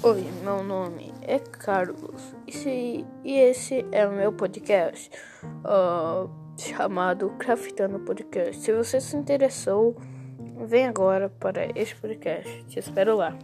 Oi, meu nome é Carlos e, esse é o meu podcast uh, chamado Craftando Podcast. Se você se interessou, vem agora para este podcast. Te espero lá.